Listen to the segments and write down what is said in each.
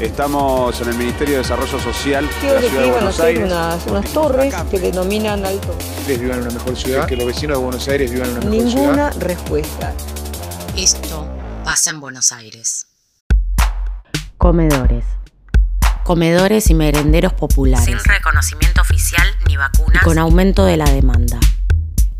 Estamos en el Ministerio de Desarrollo Social de Quiero la que Ciudad de Buenos Aires. unas, unas torres que denominan alto. ustedes vivan en una mejor ciudad, que los vecinos de Buenos Aires vivan en una mejor ciudad. Ninguna respuesta. Esto pasa en Buenos Aires. Comedores. Comedores y merenderos populares. Sin reconocimiento oficial ni y vacunas. con aumento de la demanda.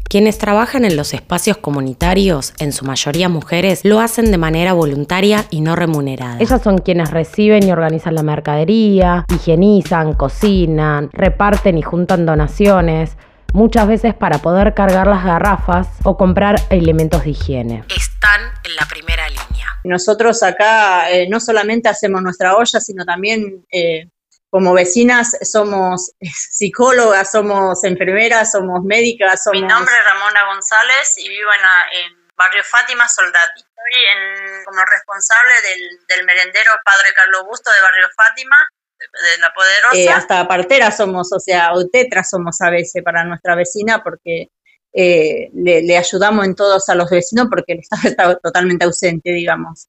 Quienes trabajan en los espacios comunitarios, en su mayoría mujeres, lo hacen de manera voluntaria y no remunerada. Ellas son quienes reciben y organizan la mercadería, higienizan, cocinan, reparten y juntan donaciones, muchas veces para poder cargar las garrafas o comprar elementos de higiene. Están en la primera línea. Nosotros acá eh, no solamente hacemos nuestra olla, sino también eh, como vecinas somos psicólogas, somos enfermeras, somos médicas, somos... Mi nombre es Ramona González y vivo en, la- en Barrio Fátima Soldati. Soy en- como responsable del, del merendero Padre Carlos Busto de Barrio Fátima, de, de La Poderosa. Eh, hasta parteras somos, o sea, o tetras somos a veces para nuestra vecina porque eh, le, le ayudamos en todos a los vecinos porque el Estado está totalmente ausente, digamos.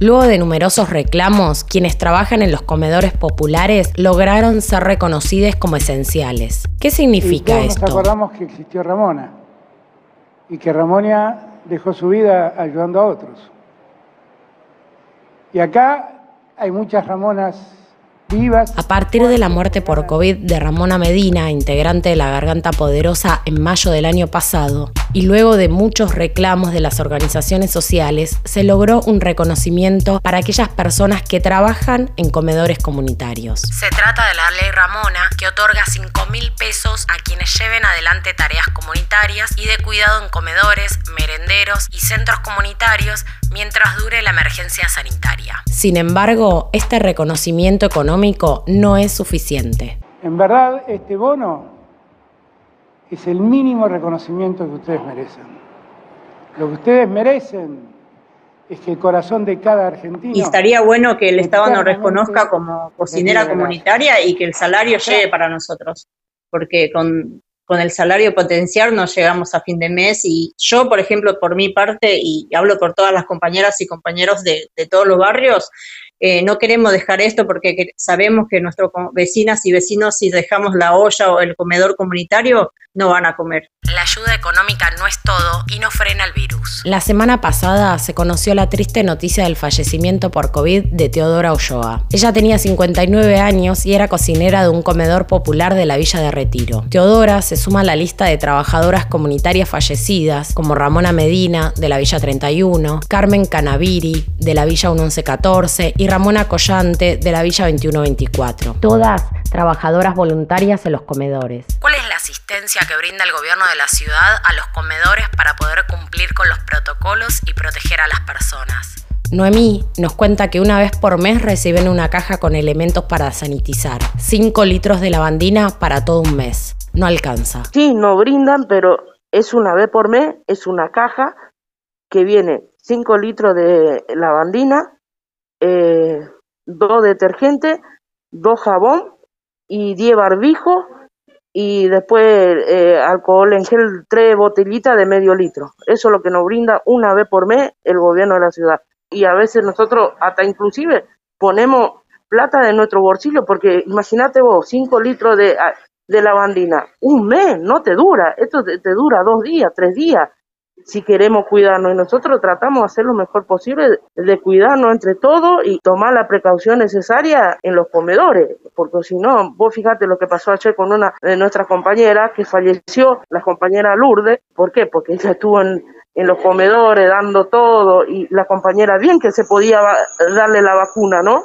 Luego de numerosos reclamos, quienes trabajan en los comedores populares lograron ser reconocidos como esenciales. ¿Qué Y significa todos nos esto? acordamos que existió Ramona y que Ramona dejó su vida ayudando a otros. Y acá hay muchas Ramonas vivas. A partir de la muerte por COVID de Ramona Medina, integrante de la Garganta Poderosa en mayo del año pasado, y luego de muchos reclamos de las organizaciones sociales, se logró un reconocimiento para aquellas personas que trabajan en comedores comunitarios. Se trata de la ley Ramona, que otorga 5 mil pesos a quienes lleven adelante tareas comunitarias y de cuidado en comedores, merenderos y centros comunitarios mientras dure la emergencia sanitaria. Sin embargo, este reconocimiento económico no es suficiente. En verdad, este bono es el mínimo reconocimiento que ustedes merecen. Lo que ustedes merecen es que el corazón de cada argentino... Y estaría bueno que el Estado nos reconozca como cocinera comunitaria y que el salario llegue para nosotros, porque con, con el salario potencial no llegamos a fin de mes y yo, por ejemplo, por mi parte, y hablo por todas las compañeras y compañeros de, de todos los barrios, eh, no queremos dejar esto porque que- sabemos que nuestros vecinas y vecinos, si dejamos la olla o el comedor comunitario, no van a comer. La ayuda económica no es todo y no frena el virus. La semana pasada se conoció la triste noticia del fallecimiento por COVID de Teodora Ulloa. Ella tenía 59 años y era cocinera de un comedor popular de la Villa de Retiro. Teodora se suma a la lista de trabajadoras comunitarias fallecidas, como Ramona Medina, de la Villa 31, Carmen Canaviri, de la Villa 1114, y Ramona Collante, de la Villa 2124. Todas trabajadoras voluntarias en los comedores. ¿Cuál es la asistencia que brinda el gobierno de la ciudad a los comedores para poder cumplir con los protocolos y proteger a las personas? Noemí nos cuenta que una vez por mes reciben una caja con elementos para sanitizar. 5 litros de lavandina para todo un mes. No alcanza. Sí, no brindan, pero es una vez por mes, es una caja que viene 5 litros de lavandina, eh, 2 detergentes, 2 jabón y 10 barbijos y después eh, alcohol en gel, 3 botellitas de medio litro. Eso es lo que nos brinda una vez por mes el gobierno de la ciudad. Y a veces nosotros hasta inclusive ponemos plata de nuestro bolsillo porque imagínate vos, 5 litros de, ah, de lavandina, un mes, no te dura, esto te dura dos días, tres días, si queremos cuidarnos. Y nosotros tratamos de hacer lo mejor posible, de, cuidarnos entre todos y tomar la precaución necesaria en los comedores, porque si no, vos fíjate lo que pasó ayer con una de nuestras compañeras que falleció, la compañera Lourdes, ¿por qué? Porque ella estuvo en, en los comedores dando todo y la compañera bien que se podía darle la vacuna, ¿no?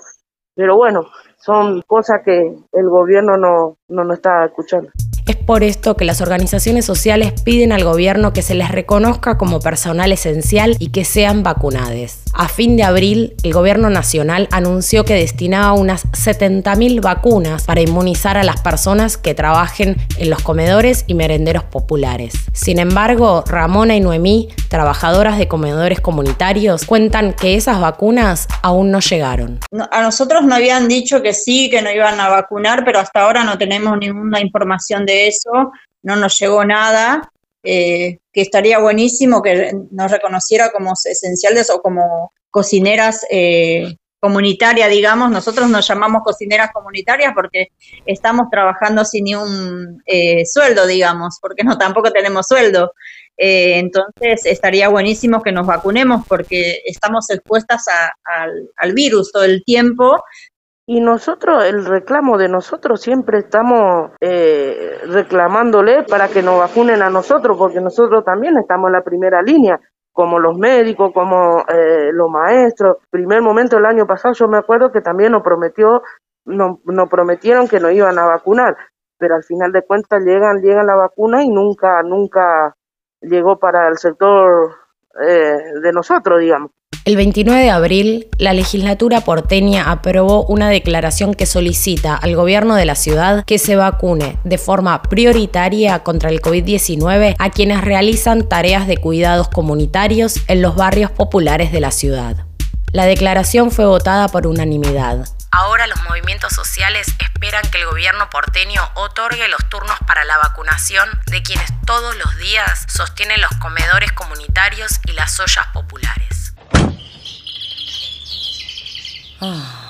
Pero bueno, son cosas que el gobierno no, no nos está escuchando. Es por esto que las organizaciones sociales piden al gobierno que se les reconozca como personal esencial y que sean vacunados. A fin de abril, el gobierno nacional anunció que destinaba unas 70.000 vacunas para inmunizar a las personas que trabajen en los comedores y merenderos populares. Sin embargo, Ramona y Noemí, trabajadoras de comedores comunitarios, cuentan que esas vacunas aún no llegaron. a nosotros nos habían dicho que sí, que no iban a vacunar, pero hasta ahora no tenemos ninguna información de eso, no nos llegó nada. Eh, que estaría buenísimo que nos reconociera como esenciales o como cocineras eh, comunitarias, digamos. Nosotros nos llamamos cocineras comunitarias porque estamos trabajando sin ni un eh, sueldo, digamos, porque no tampoco tenemos sueldo. entonces estaría buenísimo que nos vacunemos porque estamos expuestas al virus todo el tiempo y nosotros, el reclamo de nosotros siempre estamos eh, reclamándole para que nos vacunen a nosotros, porque nosotros también estamos en la primera línea, como los médicos, como eh, los maestros. Primer momento el año pasado yo me acuerdo que también nos prometió, nos, nos prometieron que nos iban a vacunar, pero al final de cuentas llegan, llegan la vacuna y nunca, nunca llegó para el sector eh, de nosotros, digamos. El 29 de abril, la legislatura porteña aprobó una declaración que solicita al gobierno de la ciudad que se vacune de forma prioritaria contra el COVID-19 a quienes realizan tareas de cuidados comunitarios en los barrios populares de la ciudad. La declaración fue votada por unanimidad. Ahora los movimientos sociales esperan que el gobierno porteño otorgue los turnos para la vacunación de quienes todos los días sostienen los comedores comunitarios y las ollas populares. Ah.